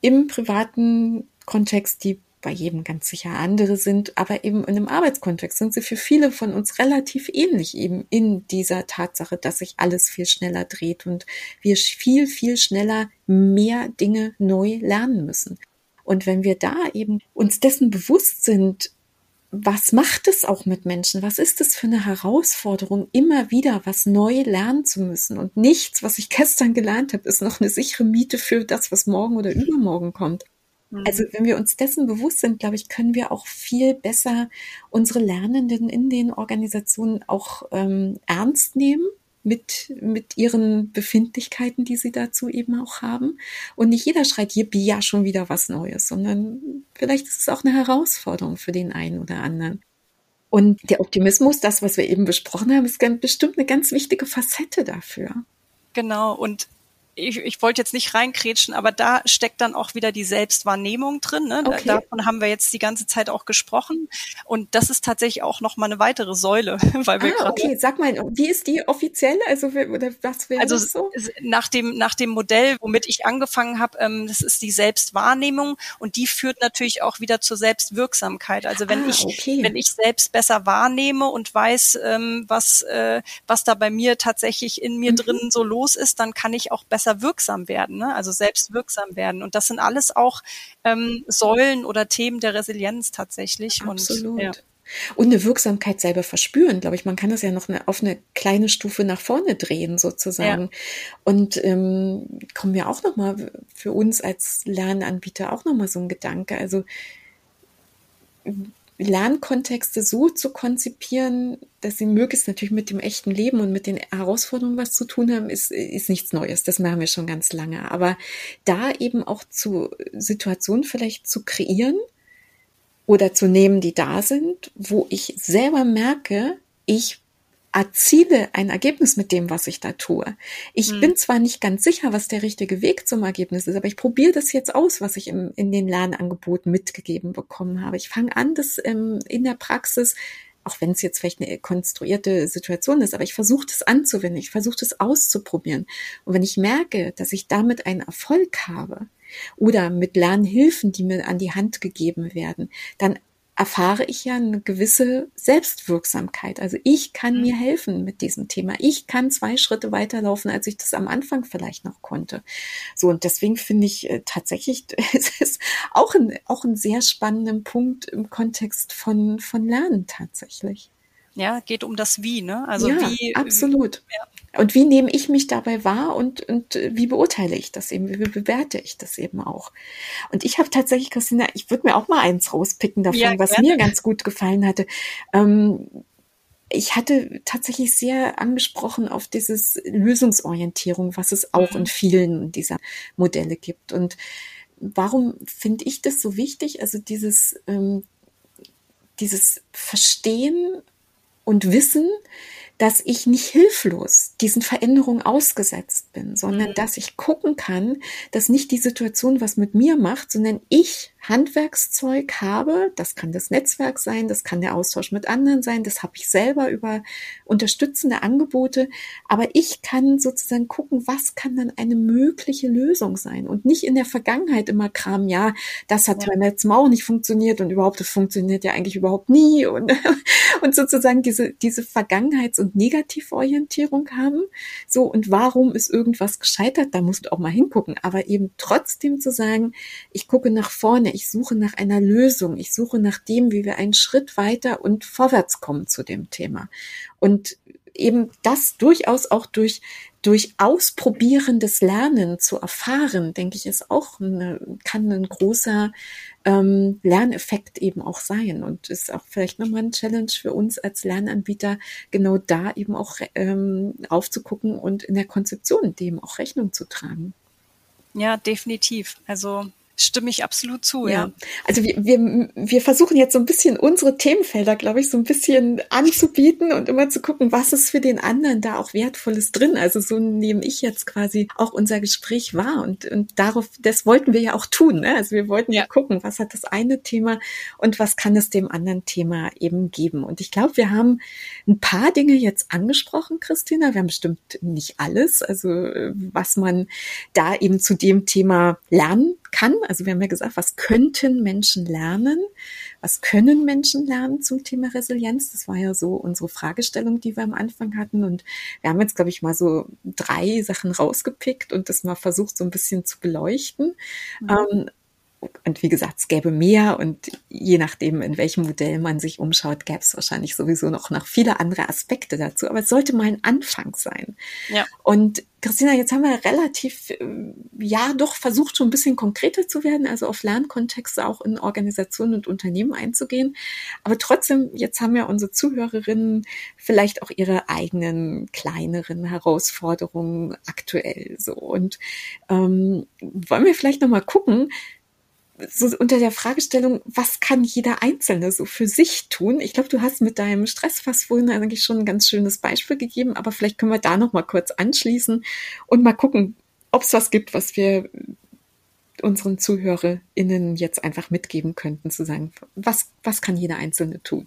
im privaten Kontext, die bei jedem ganz sicher andere sind, aber eben in einem Arbeitskontext sind sie für viele von uns relativ ähnlich eben in dieser Tatsache, dass sich alles viel schneller dreht und wir viel, viel schneller mehr Dinge neu lernen müssen. Und wenn wir da eben uns dessen bewusst sind, was macht es auch mit Menschen? Was ist es für eine Herausforderung, immer wieder was neu lernen zu müssen? Und nichts, was ich gestern gelernt habe, ist noch eine sichere Miete für das, was morgen oder übermorgen kommt. Mhm. Also wenn wir uns dessen bewusst sind, glaube ich, können wir auch viel besser unsere Lernenden in den Organisationen auch ähm, ernst nehmen mit, mit ihren Befindlichkeiten, die sie dazu eben auch haben. Und nicht jeder schreit, yippie, ja, schon wieder was Neues, sondern vielleicht ist es auch eine Herausforderung für den einen oder anderen. Und der Optimismus, das, was wir eben besprochen haben, ist bestimmt eine ganz wichtige Facette dafür. Genau. Und ich, ich wollte jetzt nicht reinkrätschen, aber da steckt dann auch wieder die Selbstwahrnehmung drin. Ne? Okay. Davon haben wir jetzt die ganze Zeit auch gesprochen. Und das ist tatsächlich auch nochmal eine weitere Säule, weil wir ah, okay, sag mal, wie ist die offiziell? Also oder was wäre also das so? Nach dem nach dem Modell, womit ich angefangen habe, ähm, das ist die Selbstwahrnehmung und die führt natürlich auch wieder zur Selbstwirksamkeit. Also wenn ah, ich okay. wenn ich selbst besser wahrnehme und weiß, ähm, was äh, was da bei mir tatsächlich in mir mhm. drin so los ist, dann kann ich auch besser besser wirksam werden, ne? also selbst wirksam werden. Und das sind alles auch ähm, Säulen oder Themen der Resilienz tatsächlich. Absolut. Und, ja. Und eine Wirksamkeit selber verspüren, glaube ich. Man kann das ja noch eine, auf eine kleine Stufe nach vorne drehen, sozusagen. Ja. Und ähm, kommen wir auch nochmal für uns als Lernanbieter auch nochmal so ein Gedanke. Also Lernkontexte so zu konzipieren, dass sie möglichst natürlich mit dem echten Leben und mit den Herausforderungen was zu tun haben, ist, ist nichts Neues. Das machen wir schon ganz lange. Aber da eben auch zu Situationen vielleicht zu kreieren oder zu nehmen, die da sind, wo ich selber merke, ich erziele ein Ergebnis mit dem, was ich da tue. Ich hm. bin zwar nicht ganz sicher, was der richtige Weg zum Ergebnis ist, aber ich probiere das jetzt aus, was ich im, in den Lernangeboten mitgegeben bekommen habe. Ich fange an, das ähm, in der Praxis auch wenn es jetzt vielleicht eine konstruierte Situation ist, aber ich versuche das anzuwenden, ich versuche das auszuprobieren. Und wenn ich merke, dass ich damit einen Erfolg habe oder mit Lernhilfen, die mir an die Hand gegeben werden, dann erfahre ich ja eine gewisse Selbstwirksamkeit. Also ich kann mhm. mir helfen mit diesem Thema. Ich kann zwei Schritte weiterlaufen, als ich das am Anfang vielleicht noch konnte. So, und deswegen finde ich äh, tatsächlich, es ist auch ein, auch ein sehr spannender Punkt im Kontext von, von Lernen tatsächlich. Ja, geht um das Wie, ne? Also ja, wie. Absolut. Wie, ja. Und wie nehme ich mich dabei wahr und, und wie beurteile ich das eben, wie bewerte ich das eben auch? Und ich habe tatsächlich, Christina, ich würde mir auch mal eins rauspicken davon, ja, was mir ganz gut gefallen hatte. Ähm, ich hatte tatsächlich sehr angesprochen auf dieses Lösungsorientierung, was es auch mhm. in vielen dieser Modelle gibt. Und warum finde ich das so wichtig? Also dieses, ähm, dieses Verstehen und Wissen, dass ich nicht hilflos diesen Veränderungen ausgesetzt bin, sondern mhm. dass ich gucken kann, dass nicht die Situation was mit mir macht, sondern ich Handwerkszeug habe, das kann das Netzwerk sein, das kann der Austausch mit anderen sein, das habe ich selber über unterstützende Angebote, aber ich kann sozusagen gucken, was kann dann eine mögliche Lösung sein und nicht in der Vergangenheit immer Kram, ja, das hat ja. beim letzten Mal auch nicht funktioniert und überhaupt, das funktioniert ja eigentlich überhaupt nie und, und sozusagen diese, diese Vergangenheits- und Negativorientierung haben, so und warum ist irgendwas gescheitert, da musst du auch mal hingucken, aber eben trotzdem zu sagen, ich gucke nach vorne, ich suche nach einer Lösung, ich suche nach dem, wie wir einen Schritt weiter und vorwärts kommen zu dem Thema. Und eben das durchaus auch durch durch ausprobierendes Lernen zu erfahren, denke ich, ist auch eine, kann ein großer ähm, Lerneffekt eben auch sein und ist auch vielleicht nochmal ein Challenge für uns als Lernanbieter, genau da eben auch ähm, aufzugucken und in der Konzeption dem auch Rechnung zu tragen. Ja, definitiv. Also stimme ich absolut zu, ja. ja. Also wir, wir, wir versuchen jetzt so ein bisschen unsere Themenfelder, glaube ich, so ein bisschen anzubieten und immer zu gucken, was ist für den anderen da auch Wertvolles drin. Also so nehme ich jetzt quasi auch unser Gespräch wahr und, und darauf, das wollten wir ja auch tun. Ne? Also wir wollten ja. gucken, was hat das eine Thema und was kann es dem anderen Thema eben geben. Und ich glaube, wir haben ein paar Dinge jetzt angesprochen, Christina. Wir haben bestimmt nicht alles, also was man da eben zu dem Thema lernen kann. Also wir haben ja gesagt, was könnten Menschen lernen? Was können Menschen lernen zum Thema Resilienz? Das war ja so unsere Fragestellung, die wir am Anfang hatten. Und wir haben jetzt, glaube ich, mal so drei Sachen rausgepickt und das mal versucht, so ein bisschen zu beleuchten. Mhm. Ähm, und wie gesagt, es gäbe mehr und je nachdem, in welchem Modell man sich umschaut, gäbe es wahrscheinlich sowieso noch, noch viele andere Aspekte dazu. Aber es sollte mal ein Anfang sein. Ja. Und Christina, jetzt haben wir relativ, äh, ja, doch versucht, schon ein bisschen konkreter zu werden, also auf Lernkontexte auch in Organisationen und Unternehmen einzugehen. Aber trotzdem, jetzt haben ja unsere Zuhörerinnen vielleicht auch ihre eigenen kleineren Herausforderungen aktuell so. Und ähm, wollen wir vielleicht nochmal gucken, so unter der Fragestellung, was kann jeder Einzelne so für sich tun? Ich glaube, du hast mit deinem Stressfass vorhin eigentlich schon ein ganz schönes Beispiel gegeben, aber vielleicht können wir da noch mal kurz anschließen und mal gucken, ob es was gibt, was wir unseren ZuhörerInnen jetzt einfach mitgeben könnten, zu sagen, was, was kann jeder Einzelne tun?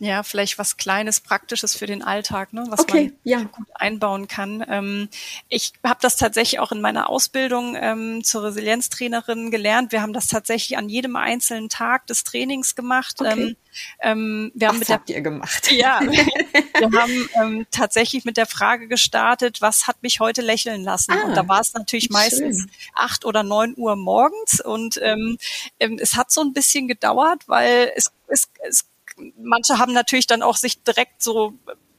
Ja, vielleicht was Kleines, Praktisches für den Alltag, ne, was okay, man ja. gut einbauen kann. Ähm, ich habe das tatsächlich auch in meiner Ausbildung ähm, zur Resilienztrainerin gelernt. Wir haben das tatsächlich an jedem einzelnen Tag des Trainings gemacht. Okay. Ähm, ähm wir haben was mit habt ihr gemacht? Ja, wir haben ähm, tatsächlich mit der Frage gestartet, was hat mich heute lächeln lassen? Ah, und da war es natürlich meistens schön. acht oder neun Uhr morgens und ähm, ähm, es hat so ein bisschen gedauert, weil es, es, es manche haben natürlich dann auch sich direkt so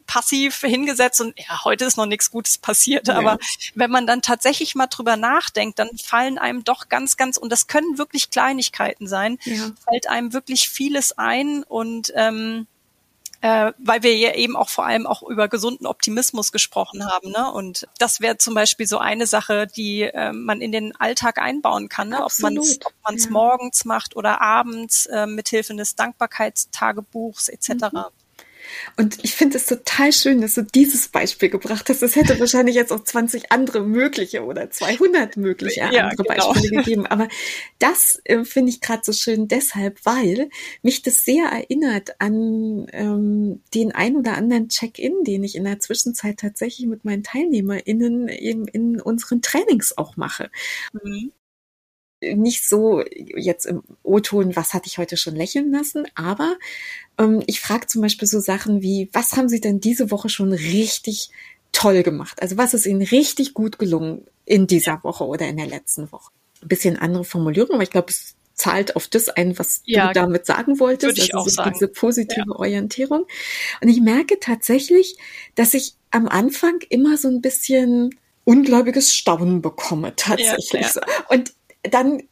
passiv hingesetzt und ja, heute ist noch nichts Gutes passiert. Ja. Aber wenn man dann tatsächlich mal drüber nachdenkt, dann fallen einem doch ganz, ganz, und das können wirklich Kleinigkeiten sein, ja. fällt einem wirklich vieles ein und ähm, äh, weil wir ja eben auch vor allem auch über gesunden Optimismus gesprochen haben. Ne? Und das wäre zum Beispiel so eine Sache, die äh, man in den Alltag einbauen kann, ne? ob man es ja. morgens macht oder abends äh, mithilfe des Dankbarkeitstagebuchs etc. Mhm. Und ich finde es total schön, dass du dieses Beispiel gebracht hast. Es hätte wahrscheinlich jetzt auch 20 andere mögliche oder 200 mögliche ja, andere genau. Beispiele gegeben. Aber das äh, finde ich gerade so schön deshalb, weil mich das sehr erinnert an ähm, den ein oder anderen Check-in, den ich in der Zwischenzeit tatsächlich mit meinen TeilnehmerInnen eben in unseren Trainings auch mache. Mhm nicht so jetzt im O-Ton, was hatte ich heute schon lächeln lassen, aber ähm, ich frage zum Beispiel so Sachen wie, was haben Sie denn diese Woche schon richtig toll gemacht? Also was ist Ihnen richtig gut gelungen in dieser Woche oder in der letzten Woche? Ein bisschen andere Formulierung, aber ich glaube, es zahlt auf das ein, was ja, du damit sagen wolltest. Würde ich also auch sagen. diese positive ja. Orientierung. Und ich merke tatsächlich, dass ich am Anfang immer so ein bisschen ungläubiges Staunen bekomme, tatsächlich. Ja. Und dann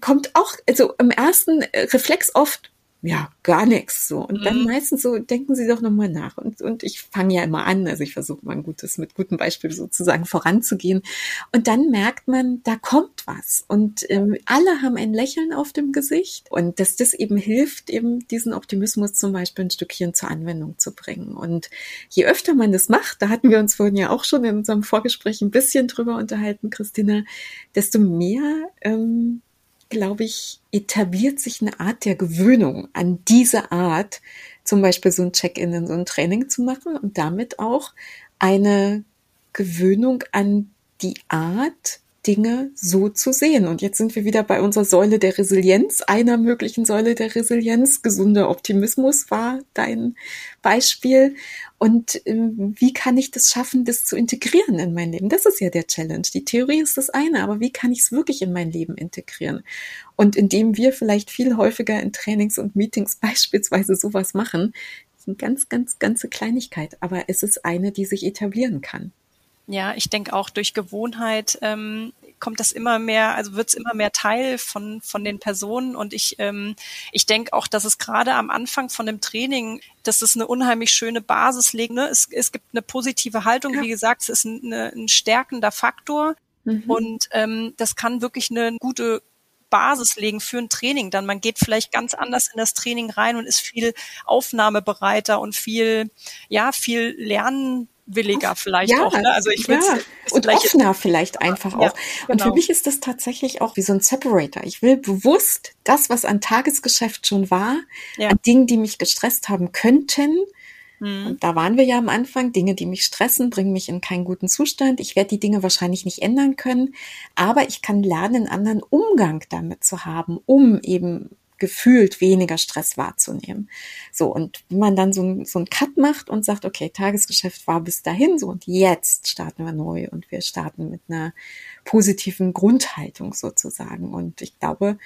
kommt auch, also im ersten Reflex oft, ja, gar nichts so. Und mhm. dann meistens so, denken Sie doch nochmal nach. Und, und ich fange ja immer an, also ich versuche mal ein gutes, mit gutem Beispiel sozusagen voranzugehen. Und dann merkt man, da kommt was. Und ähm, alle haben ein Lächeln auf dem Gesicht. Und dass das eben hilft, eben diesen Optimismus zum Beispiel ein Stückchen zur Anwendung zu bringen. Und je öfter man das macht, da hatten wir uns vorhin ja auch schon in unserem Vorgespräch ein bisschen drüber unterhalten, Christina, desto mehr ähm, glaube ich, etabliert sich eine Art der Gewöhnung an diese Art, zum Beispiel so ein Check-in in so ein Training zu machen und damit auch eine Gewöhnung an die Art, Dinge so zu sehen. Und jetzt sind wir wieder bei unserer Säule der Resilienz, einer möglichen Säule der Resilienz. Gesunder Optimismus war dein Beispiel. Und ähm, wie kann ich das schaffen, das zu integrieren in mein Leben? Das ist ja der Challenge. Die Theorie ist das eine, aber wie kann ich es wirklich in mein Leben integrieren? Und indem wir vielleicht viel häufiger in Trainings und Meetings beispielsweise sowas machen, ist eine ganz, ganz, ganze Kleinigkeit, aber es ist eine, die sich etablieren kann. Ja, ich denke auch durch Gewohnheit ähm, kommt das immer mehr, also wird es immer mehr Teil von von den Personen und ich ähm, ich denke auch, dass es gerade am Anfang von dem Training, dass es eine unheimlich schöne Basis legt. Ne? Es, es gibt eine positive Haltung, ja. wie gesagt, es ist ein, eine, ein stärkender Faktor mhm. und ähm, das kann wirklich eine gute Basis legen für ein Training dann. Man geht vielleicht ganz anders in das Training rein und ist viel aufnahmebereiter und viel, ja, viel lernen williger vielleicht ja, auch. Ne? Also ich will ja. und offener vielleicht einfach auch. Ja, genau. Und für genau. mich ist das tatsächlich auch wie so ein Separator. Ich will bewusst das, was an Tagesgeschäft schon war, ja. an Dingen, die mich gestresst haben könnten. Und da waren wir ja am Anfang. Dinge, die mich stressen, bringen mich in keinen guten Zustand. Ich werde die Dinge wahrscheinlich nicht ändern können, aber ich kann lernen, einen anderen Umgang damit zu haben, um eben gefühlt weniger Stress wahrzunehmen. So, und wenn man dann so, so ein Cut macht und sagt, okay, Tagesgeschäft war bis dahin so und jetzt starten wir neu und wir starten mit einer positiven Grundhaltung sozusagen. Und ich glaube,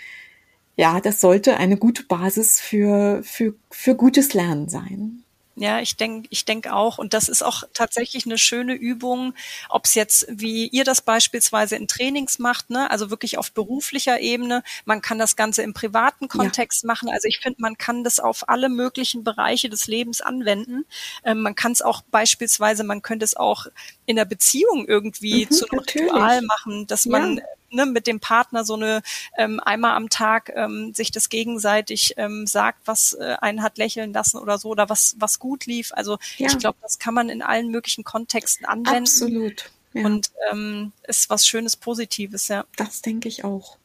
ja, das sollte eine gute Basis für, für, für gutes Lernen sein. Ja, ich denke, ich denke auch. Und das ist auch tatsächlich eine schöne Übung, ob es jetzt, wie ihr das beispielsweise in Trainings macht, ne, also wirklich auf beruflicher Ebene. Man kann das Ganze im privaten Kontext ja. machen. Also ich finde, man kann das auf alle möglichen Bereiche des Lebens anwenden. Ähm, man kann es auch beispielsweise, man könnte es auch in der Beziehung irgendwie mhm, zu einem natürlich. Ritual machen, dass man ja ne, mit dem Partner so eine ähm, einmal am Tag ähm, sich das gegenseitig ähm, sagt, was äh, einen hat lächeln lassen oder so oder was was gut lief. Also ja. ich glaube, das kann man in allen möglichen Kontexten anwenden. Absolut. Ja. Und ähm, ist was Schönes, Positives, ja. Das denke ich auch.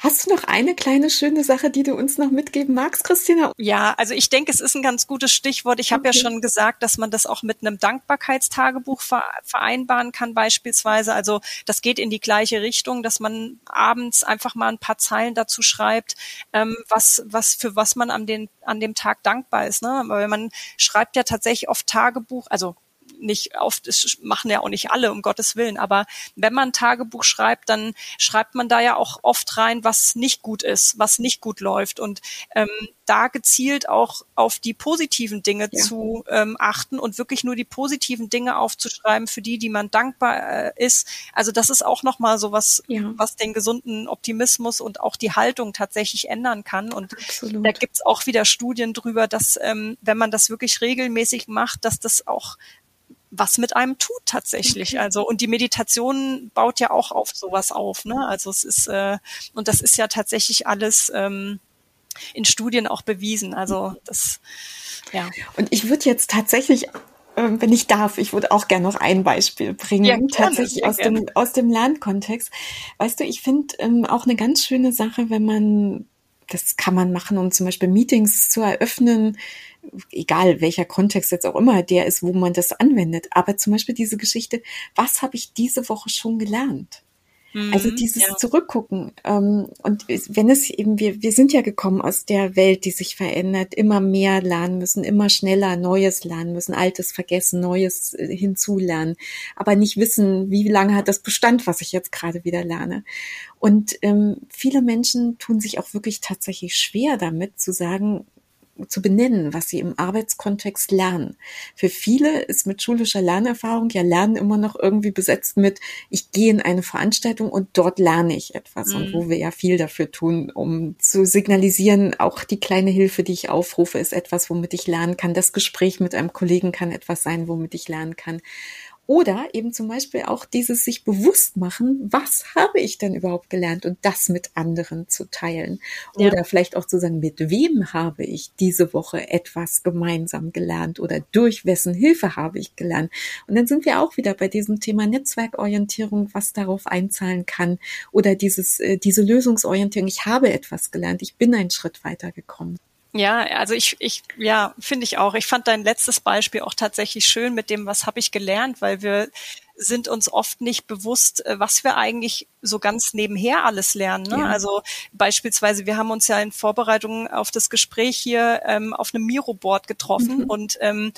Hast du noch eine kleine schöne Sache, die du uns noch mitgeben magst, Christina? Ja, also ich denke, es ist ein ganz gutes Stichwort. Ich okay. habe ja schon gesagt, dass man das auch mit einem Dankbarkeitstagebuch vereinbaren kann beispielsweise. Also das geht in die gleiche Richtung, dass man abends einfach mal ein paar Zeilen dazu schreibt, ähm, was, was für was man an, den, an dem Tag dankbar ist. Ne? Weil man schreibt ja tatsächlich oft Tagebuch, also nicht oft, das machen ja auch nicht alle, um Gottes Willen, aber wenn man ein Tagebuch schreibt, dann schreibt man da ja auch oft rein, was nicht gut ist, was nicht gut läuft und ähm, da gezielt auch auf die positiven Dinge ja. zu ähm, achten und wirklich nur die positiven Dinge aufzuschreiben, für die, die man dankbar äh, ist. Also das ist auch nochmal so was, ja. was den gesunden Optimismus und auch die Haltung tatsächlich ändern kann. Und Absolut. da gibt's auch wieder Studien drüber, dass ähm, wenn man das wirklich regelmäßig macht, dass das auch was mit einem tut tatsächlich. Also und die Meditation baut ja auch auf sowas auf. Ne? Also es ist äh, und das ist ja tatsächlich alles ähm, in Studien auch bewiesen. Also das ja. Und ich würde jetzt tatsächlich ähm, wenn ich darf, ich würde auch gerne noch ein Beispiel bringen, ja, tatsächlich aus dem, aus dem Lernkontext. Weißt du, ich finde ähm, auch eine ganz schöne Sache, wenn man, das kann man machen, um zum Beispiel Meetings zu eröffnen, egal welcher Kontext jetzt auch immer der ist, wo man das anwendet. Aber zum Beispiel diese Geschichte, was habe ich diese Woche schon gelernt? Also mhm, dieses ja. Zurückgucken. Ähm, und wenn es eben, wir, wir sind ja gekommen aus der Welt, die sich verändert, immer mehr lernen müssen, immer schneller Neues lernen müssen, Altes vergessen, Neues äh, hinzulernen, aber nicht wissen, wie lange hat das Bestand, was ich jetzt gerade wieder lerne. Und ähm, viele Menschen tun sich auch wirklich tatsächlich schwer damit zu sagen, zu benennen, was sie im Arbeitskontext lernen. Für viele ist mit schulischer Lernerfahrung ja Lernen immer noch irgendwie besetzt mit, ich gehe in eine Veranstaltung und dort lerne ich etwas. Mhm. Und wo wir ja viel dafür tun, um zu signalisieren, auch die kleine Hilfe, die ich aufrufe, ist etwas, womit ich lernen kann. Das Gespräch mit einem Kollegen kann etwas sein, womit ich lernen kann. Oder eben zum Beispiel auch dieses sich bewusst machen, was habe ich denn überhaupt gelernt und das mit anderen zu teilen. Oder ja. vielleicht auch zu sagen, mit wem habe ich diese Woche etwas gemeinsam gelernt oder durch wessen Hilfe habe ich gelernt. Und dann sind wir auch wieder bei diesem Thema Netzwerkorientierung, was darauf einzahlen kann. Oder dieses, äh, diese Lösungsorientierung. Ich habe etwas gelernt. Ich bin einen Schritt weitergekommen. Ja, also ich, ich, ja, finde ich auch. Ich fand dein letztes Beispiel auch tatsächlich schön mit dem, was habe ich gelernt, weil wir sind uns oft nicht bewusst, äh, was wir eigentlich so ganz nebenher alles lernen. Ne? Ja. Also beispielsweise, wir haben uns ja in Vorbereitung auf das Gespräch hier ähm, auf einem Miro-Board getroffen mhm. und ähm,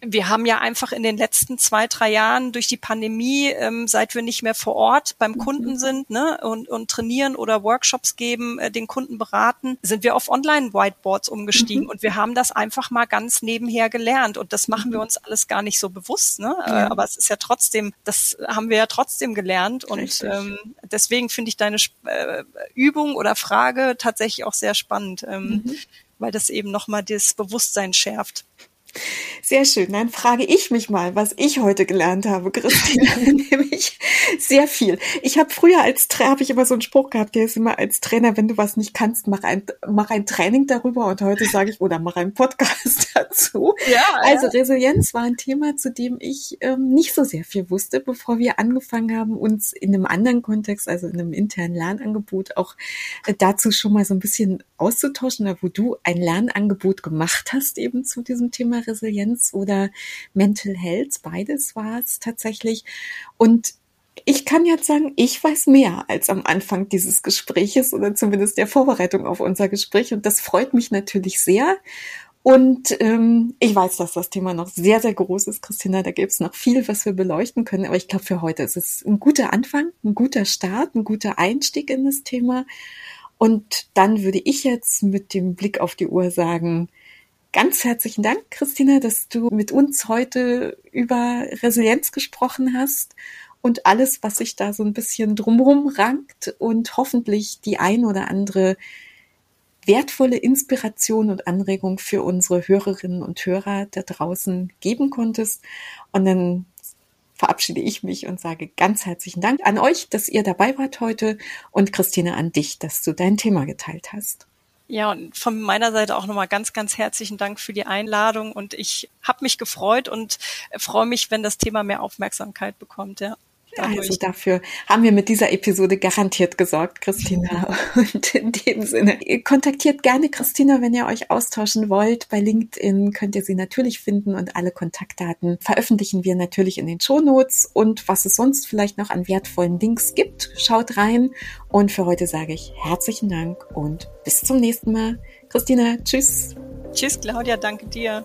wir haben ja einfach in den letzten zwei, drei Jahren durch die Pandemie, ähm, seit wir nicht mehr vor Ort beim mhm. Kunden sind ne, und, und trainieren oder Workshops geben, äh, den Kunden beraten, sind wir auf Online-Whiteboards umgestiegen mhm. und wir haben das einfach mal ganz nebenher gelernt und das machen wir mhm. uns alles gar nicht so bewusst. Ne? Äh, ja. aber es ist ja trotzdem, das haben wir ja trotzdem gelernt und ähm, deswegen finde ich deine äh, Übung oder Frage tatsächlich auch sehr spannend, ähm, mhm. weil das eben nochmal das Bewusstsein schärft. Sehr schön. Dann frage ich mich mal, was ich heute gelernt habe, Christina, nämlich sehr viel. Ich habe früher als Trainer, habe ich immer so einen Spruch gehabt, der ist immer als Trainer, wenn du was nicht kannst, mach ein, mach ein Training darüber und heute sage ich, oder mach einen Podcast dazu. Ja, also ja. Resilienz war ein Thema, zu dem ich ähm, nicht so sehr viel wusste, bevor wir angefangen haben, uns in einem anderen Kontext, also in einem internen Lernangebot auch äh, dazu schon mal so ein bisschen auszutauschen, wo du ein Lernangebot gemacht hast eben zu diesem Thema Resilienz oder Mental Health. Beides war es tatsächlich. Und ich kann jetzt sagen, ich weiß mehr als am Anfang dieses Gespräches oder zumindest der Vorbereitung auf unser Gespräch. Und das freut mich natürlich sehr. Und ähm, ich weiß, dass das Thema noch sehr, sehr groß ist, Christina. Da gibt es noch viel, was wir beleuchten können. Aber ich glaube, für heute ist es ein guter Anfang, ein guter Start, ein guter Einstieg in das Thema. Und dann würde ich jetzt mit dem Blick auf die Uhr sagen, Ganz herzlichen Dank, Christina, dass du mit uns heute über Resilienz gesprochen hast und alles, was sich da so ein bisschen drumherum rankt und hoffentlich die ein oder andere wertvolle Inspiration und Anregung für unsere Hörerinnen und Hörer da draußen geben konntest. Und dann verabschiede ich mich und sage ganz herzlichen Dank an euch, dass ihr dabei wart heute und Christina an dich, dass du dein Thema geteilt hast. Ja, und von meiner Seite auch nochmal ganz, ganz herzlichen Dank für die Einladung und ich habe mich gefreut und freue mich, wenn das Thema mehr Aufmerksamkeit bekommt. Ja. Also dafür haben wir mit dieser Episode garantiert gesorgt, Christina. Und in dem Sinne, kontaktiert gerne Christina, wenn ihr euch austauschen wollt. Bei LinkedIn könnt ihr sie natürlich finden und alle Kontaktdaten veröffentlichen wir natürlich in den Shownotes. Und was es sonst vielleicht noch an wertvollen Links gibt, schaut rein. Und für heute sage ich herzlichen Dank und bis zum nächsten Mal. Christina, tschüss. Tschüss, Claudia, danke dir.